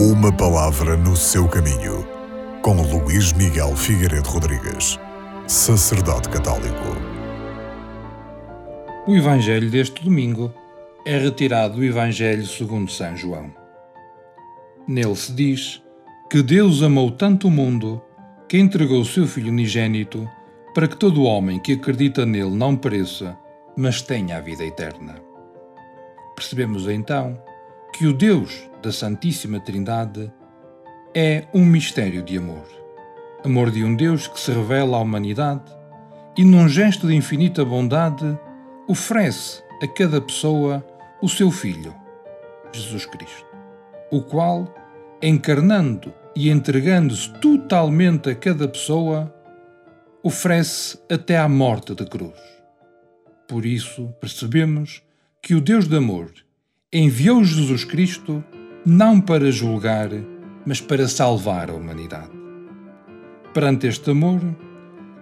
Uma palavra no seu caminho, com Luís Miguel Figueiredo Rodrigues, sacerdote católico. O Evangelho deste domingo é retirado do Evangelho segundo São João. Nele se diz que Deus amou tanto o mundo que entregou o seu Filho unigênito para que todo homem que acredita nele não pereça, mas tenha a vida eterna. Percebemos então que o Deus da Santíssima Trindade é um mistério de amor. Amor de um Deus que se revela à humanidade e, num gesto de infinita bondade, oferece a cada pessoa o seu Filho, Jesus Cristo, o qual, encarnando e entregando-se totalmente a cada pessoa, oferece até à morte de cruz. Por isso, percebemos que o Deus de amor enviou Jesus Cristo não para julgar, mas para salvar a humanidade. Perante este amor,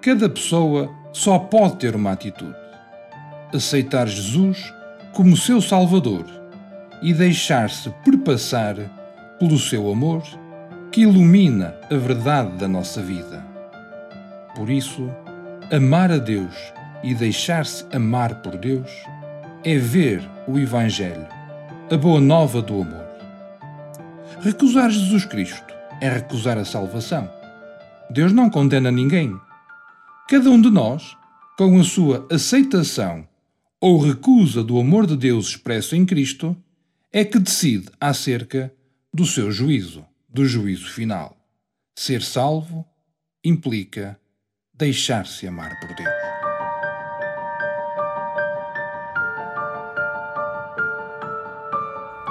cada pessoa só pode ter uma atitude: aceitar Jesus como seu Salvador e deixar-se perpassar pelo seu amor que ilumina a verdade da nossa vida. Por isso, amar a Deus e deixar-se amar por Deus é ver o Evangelho a boa nova do amor. Recusar Jesus Cristo é recusar a salvação. Deus não condena ninguém. Cada um de nós, com a sua aceitação ou recusa do amor de Deus expresso em Cristo, é que decide acerca do seu juízo, do juízo final. Ser salvo implica deixar-se amar por Deus.